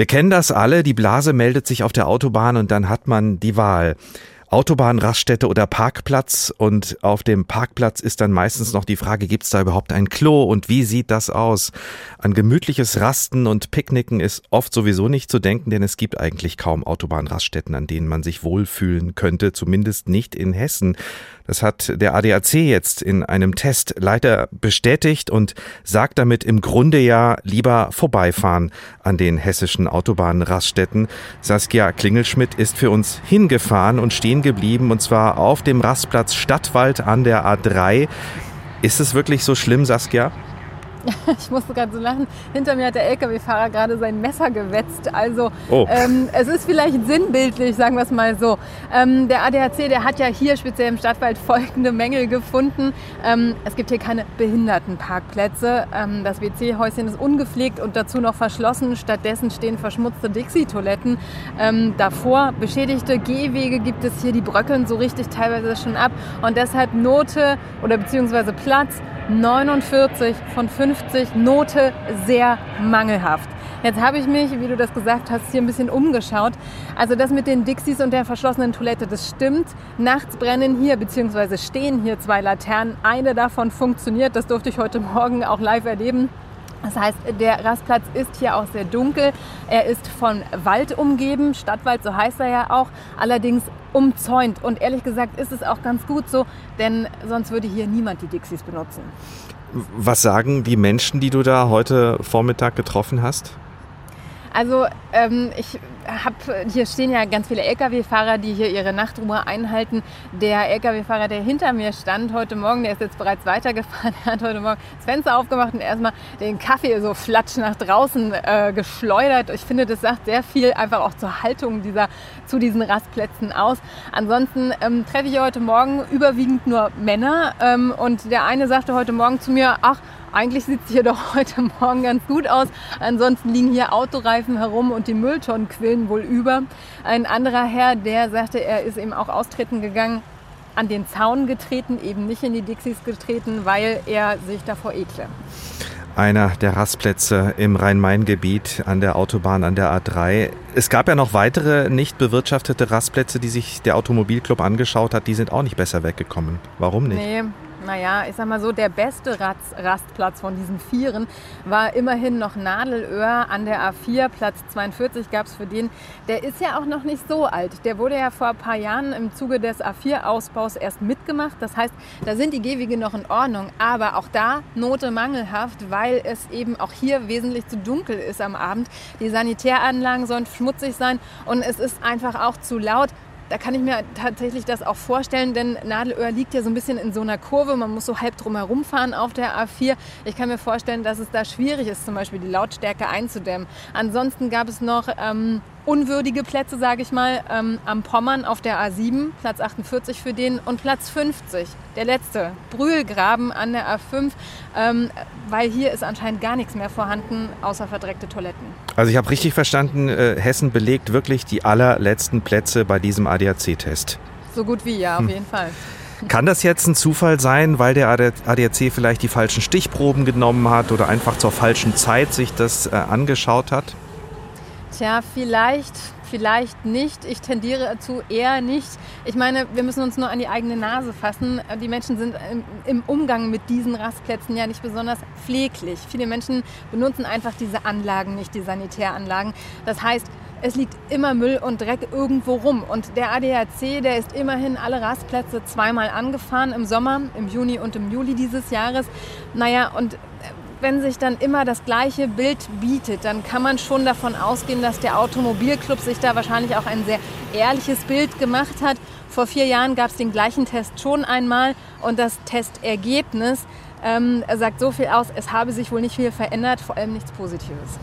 Wir kennen das alle, die Blase meldet sich auf der Autobahn und dann hat man die Wahl. Autobahn, Raststätte oder Parkplatz. Und auf dem Parkplatz ist dann meistens noch die Frage, gibt es da überhaupt ein Klo und wie sieht das aus? An gemütliches Rasten und Picknicken ist oft sowieso nicht zu denken, denn es gibt eigentlich kaum Autobahnraststätten, an denen man sich wohlfühlen könnte, zumindest nicht in Hessen. Das hat der ADAC jetzt in einem Test leider bestätigt und sagt damit im Grunde ja lieber vorbeifahren an den hessischen Autobahnraststätten. Saskia Klingelschmidt ist für uns hingefahren und stehen geblieben und zwar auf dem Rastplatz Stadtwald an der A3. Ist es wirklich so schlimm, Saskia? Ich musste gerade so lachen. Hinter mir hat der LKW-Fahrer gerade sein Messer gewetzt. Also oh. ähm, es ist vielleicht sinnbildlich, sagen wir es mal so. Ähm, der ADAC, der hat ja hier speziell im Stadtwald folgende Mängel gefunden. Ähm, es gibt hier keine Behindertenparkplätze. Ähm, das WC-Häuschen ist ungepflegt und dazu noch verschlossen. Stattdessen stehen verschmutzte Dixie-Toiletten ähm, davor. Beschädigte Gehwege gibt es hier, die bröckeln so richtig teilweise schon ab. Und deshalb Note oder beziehungsweise Platz 49 von 50 Note sehr mangelhaft. Jetzt habe ich mich, wie du das gesagt hast, hier ein bisschen umgeschaut. Also das mit den Dixies und der verschlossenen Toilette, das stimmt. Nachts brennen hier bzw. stehen hier zwei Laternen. Eine davon funktioniert. Das durfte ich heute Morgen auch live erleben. Das heißt, der Rastplatz ist hier auch sehr dunkel. Er ist von Wald umgeben, Stadtwald, so heißt er ja auch, allerdings umzäunt. Und ehrlich gesagt ist es auch ganz gut so, denn sonst würde hier niemand die Dixies benutzen. Was sagen die Menschen, die du da heute Vormittag getroffen hast? Also ähm, ich habe, hier stehen ja ganz viele Lkw-Fahrer, die hier ihre Nachtruhe einhalten. Der Lkw-Fahrer, der hinter mir stand heute Morgen, der ist jetzt bereits weitergefahren, der hat heute Morgen das Fenster aufgemacht und erstmal den Kaffee so flatsch nach draußen äh, geschleudert. Ich finde, das sagt sehr viel einfach auch zur Haltung dieser, zu diesen Rastplätzen aus. Ansonsten ähm, treffe ich heute Morgen überwiegend nur Männer ähm, und der eine sagte heute Morgen zu mir, ach, eigentlich sieht es hier doch heute Morgen ganz gut aus. Ansonsten liegen hier Autoreifen herum und die Mülltonnen quillen wohl über. Ein anderer Herr, der sagte, er ist eben auch austreten gegangen, an den Zaun getreten, eben nicht in die Dixies getreten, weil er sich davor ekle. Einer der Rastplätze im Rhein-Main-Gebiet an der Autobahn an der A3. Es gab ja noch weitere nicht bewirtschaftete Rastplätze, die sich der Automobilclub angeschaut hat. Die sind auch nicht besser weggekommen. Warum nicht? Nee, naja, ich sag mal so, der beste Rastplatz von diesen Vieren war immerhin noch Nadelöhr an der A4. Platz 42 gab es für den. Der ist ja auch noch nicht so alt. Der wurde ja vor ein paar Jahren im Zuge des A4-Ausbaus erst mitgemacht. Das heißt, da sind die Gehwege noch in Ordnung. Aber auch da Note mangelhaft, weil es eben auch hier wesentlich zu dunkel ist am Abend. Die Sanitäranlagen sollen schmutzig sein und es ist einfach auch zu laut. Da kann ich mir tatsächlich das auch vorstellen, denn Nadelöhr liegt ja so ein bisschen in so einer Kurve. Man muss so halb drumherum fahren auf der A4. Ich kann mir vorstellen, dass es da schwierig ist, zum Beispiel die Lautstärke einzudämmen. Ansonsten gab es noch ähm, unwürdige Plätze, sage ich mal, ähm, am Pommern auf der A7, Platz 48 für den und Platz 50, der letzte, Brühlgraben an der A5, ähm, weil hier ist anscheinend gar nichts mehr vorhanden, außer verdreckte Toiletten. Also ich habe richtig verstanden, äh, Hessen belegt wirklich die allerletzten Plätze bei diesem ADAC-Test. So gut wie ja, auf hm. jeden Fall. Kann das jetzt ein Zufall sein, weil der ADAC vielleicht die falschen Stichproben genommen hat oder einfach zur falschen Zeit sich das äh, angeschaut hat? Tja, vielleicht, vielleicht nicht. Ich tendiere dazu eher nicht. Ich meine, wir müssen uns nur an die eigene Nase fassen. Die Menschen sind im Umgang mit diesen Rastplätzen ja nicht besonders pfleglich. Viele Menschen benutzen einfach diese Anlagen nicht, die Sanitäranlagen. Das heißt, es liegt immer Müll und Dreck irgendwo rum. Und der ADAC, der ist immerhin alle Rastplätze zweimal angefahren, im Sommer, im Juni und im Juli dieses Jahres. Naja, und wenn sich dann immer das gleiche Bild bietet, dann kann man schon davon ausgehen, dass der Automobilclub sich da wahrscheinlich auch ein sehr ehrliches Bild gemacht hat. Vor vier Jahren gab es den gleichen Test schon einmal und das Testergebnis ähm, sagt so viel aus, es habe sich wohl nicht viel verändert, vor allem nichts Positives.